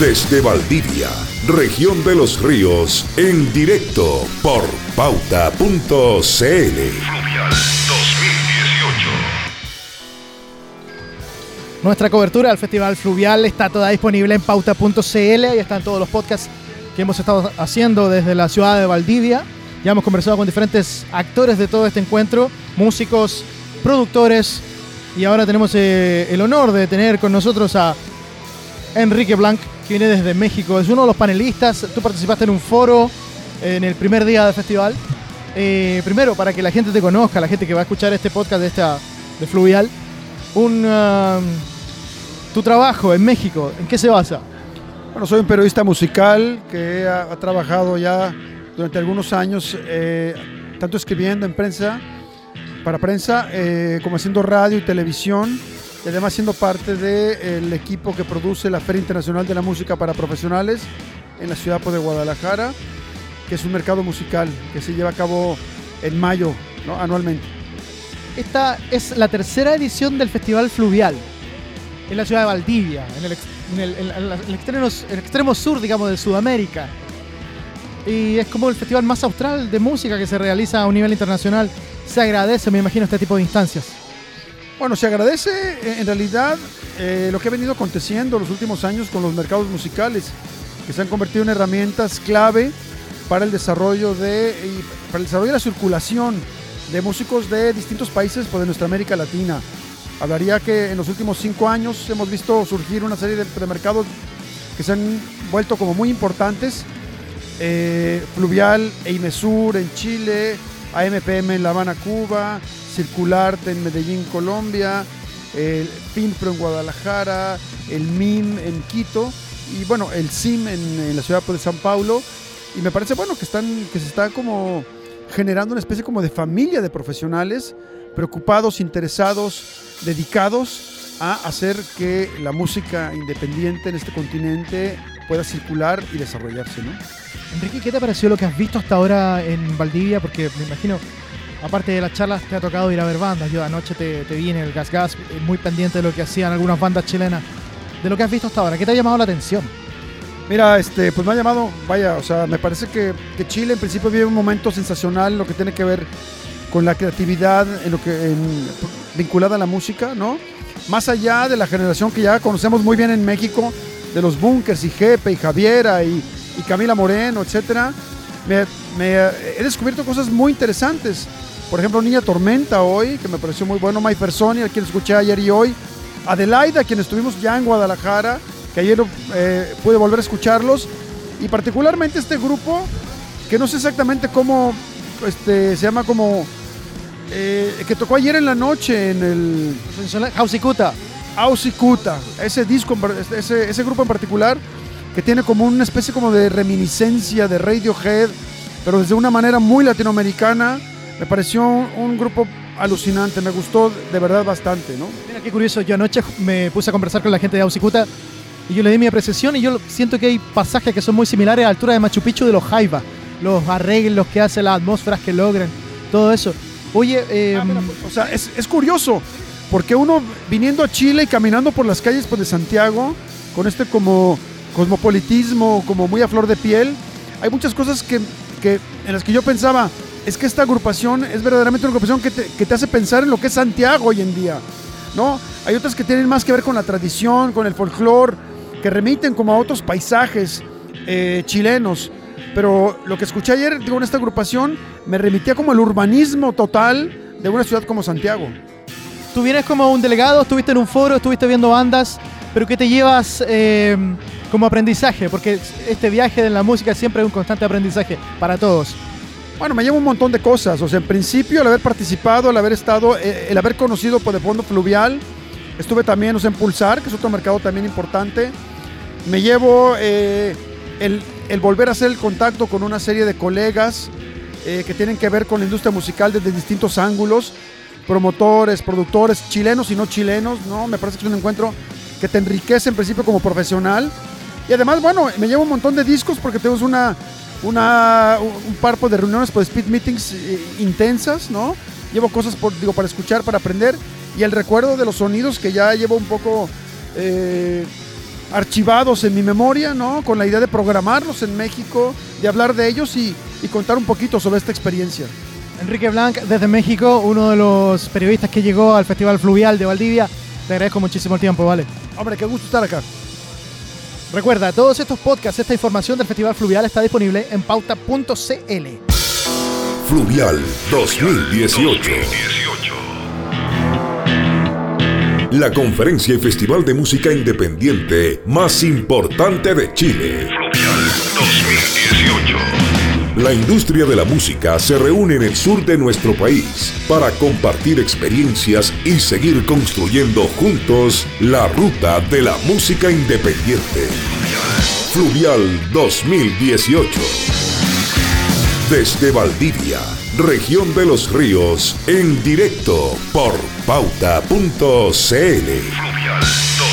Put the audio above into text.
Desde Valdivia, región de los ríos, en directo por pauta.cl. Fluvial 2018. Nuestra cobertura del Festival Fluvial está toda disponible en pauta.cl. Ahí están todos los podcasts que hemos estado haciendo desde la ciudad de Valdivia. Ya hemos conversado con diferentes actores de todo este encuentro, músicos, productores. Y ahora tenemos eh, el honor de tener con nosotros a Enrique Blanc, que viene desde México. Es uno de los panelistas. Tú participaste en un foro en el primer día del festival. Eh, primero, para que la gente te conozca, la gente que va a escuchar este podcast de, esta, de Fluvial, un, um, tu trabajo en México, ¿en qué se basa? Bueno, soy un periodista musical que ha, ha trabajado ya durante algunos años, eh, tanto escribiendo en prensa, para prensa, eh, como haciendo radio y televisión, y además siendo parte del equipo que produce la Feria Internacional de la Música para Profesionales en la ciudad pues, de Guadalajara, que es un mercado musical que se lleva a cabo en mayo, ¿no? anualmente. Esta es la tercera edición del Festival Fluvial en la ciudad de Valdivia, en el, extremo, extremo sur, digamos, de Sudamérica. Y es como el festival más austral de música que se realiza a un nivel internacional. Se agradece, me imagino, este tipo de instancias. Bueno, se agradece eh, en realidad eh, lo que ha venido aconteciendo los últimos años con los mercados musicales, que se han convertido en herramientas clave para el desarrollo de, para el desarrollo y la circulación de músicos de distintos países pues, de nuestra América Latina. Hablaría que en los últimos cinco años hemos visto surgir una serie de, de mercados que se han vuelto como muy importantes. Eh, Fluvial e Imesur en Chile, AMPM en La Habana, Cuba, Circulart en Medellín, Colombia, el FINPRO en Guadalajara, el MIM en Quito y bueno, el SIM en, la ciudad de San Paulo. Y me parece bueno que, están, que se está como generando una especie como de familia de profesionales preocupados, interesados, dedicados a hacer que la música independiente en este continente pueda circular y desarrollarse, ¿no? Enrique, ¿qué te pareció lo que has visto hasta ahora en Valdivia? Porque me imagino, aparte de las charlas, te ha tocado ir a ver bandas. Yo anoche te, te vi en el Gas Gas, eh, muy pendiente de lo que hacían algunas bandas chilenas. De lo que has visto hasta ahora, ¿qué te ha llamado la atención? Mira, este, pues me ha llamado, vaya, o sea, me parece que, que Chile en principio vive un momento sensacional en lo que tiene que ver con la creatividad, en lo que en- vinculada a la música, ¿no? Más allá de la generación que ya conocemos muy bien en México, de los Bunkers y Jepe y Javiera y, y Camila Moreno, etcétera, me, me, he descubierto cosas muy interesantes. Por ejemplo, Niña Tormenta hoy, que me pareció muy bueno, May Personi, a quien escuché ayer y hoy, Adelaida, a quien estuvimos ya en Guadalajara, que ayer eh, pude volver a escucharlos, y particularmente este grupo, que no sé exactamente cómo, este, se llama como, eh, que tocó ayer en la noche en el Hausicuta. Ausicuta, ese disco, ese, ese grupo en particular, que tiene como una especie como de reminiscencia de Radiohead, pero desde una manera muy latinoamericana, me pareció un, grupo alucinante, me gustó de verdad bastante, ¿no? Mira qué curioso, yo anoche me puse a conversar con la gente de Hausicuta y yo le di mi apreciación y yo siento que hay pasajes que son muy similares a la altura de Machu Picchu de los Jaiba. Los arreglos que hace, las atmósferas que logran, todo eso. Oye, eh, Ah, mira, o sea, es, es curioso, porque uno viniendo a Chile y caminando por las calles pues, de Santiago, con este como cosmopolitismo, como muy a flor de piel, hay muchas cosas que, que- en las que yo pensaba, es que esta agrupación es verdaderamente una agrupación que te, hace pensar en lo que es Santiago hoy en día, ¿no? Hay otras que tienen más que ver con la tradición, con el folclore, que remiten como a otros paisajes eh, chilenos. Pero lo que escuché ayer, en esta agrupación, me remitía como el urbanismo total de una ciudad como Santiago. tú vienes como un delegado, estuviste en un foro, estuviste viendo bandas, pero ¿qué te llevas eh, como aprendizaje? Porque este viaje de la música siempre es un constante aprendizaje para todos. Bueno, me llevo un montón de cosas. O sea, en principio, el haber participado, el haber estado, eh, el haber conocido por de fondo fluvial. Estuve también o sea, en Pulsar, que es otro mercado también importante. Me llevo eh, el, el volver a hacer el contacto con una serie de colegas eh, que tienen que ver con la industria musical desde distintos ángulos, promotores, productores, chilenos y no chilenos, ¿no? Me parece que es un encuentro que te enriquece en principio como profesional. Y además, bueno, me llevo un montón de discos porque tenemos una, una, un par de reuniones, por speed meetings eh, intensas, ¿no? Llevo cosas por, digo, para escuchar, para aprender. Y el recuerdo de los sonidos que ya llevo un poco eh, archivados en mi memoria, ¿no? Con la idea de programarlos en México, de hablar de ellos y, y contar un poquito sobre esta experiencia. Enrique Blanc desde México, uno de los periodistas que llegó al Festival Fluvial de Valdivia. Te agradezco muchísimo el tiempo, ¿vale? Hombre, qué gusto estar acá. Recuerda, todos estos podcasts, esta información del Festival Fluvial está disponible en pauta.cl. Fluvial 2018. La conferencia y festival de música independiente más importante de Chile. Fluvial 2018. La industria de la música se reúne en el sur de nuestro país para compartir experiencias y seguir construyendo juntos la ruta de la música independiente. Fluvial 2018. Desde Valdivia, región de los ríos, en directo por pauta.cl. Fluvial 2018.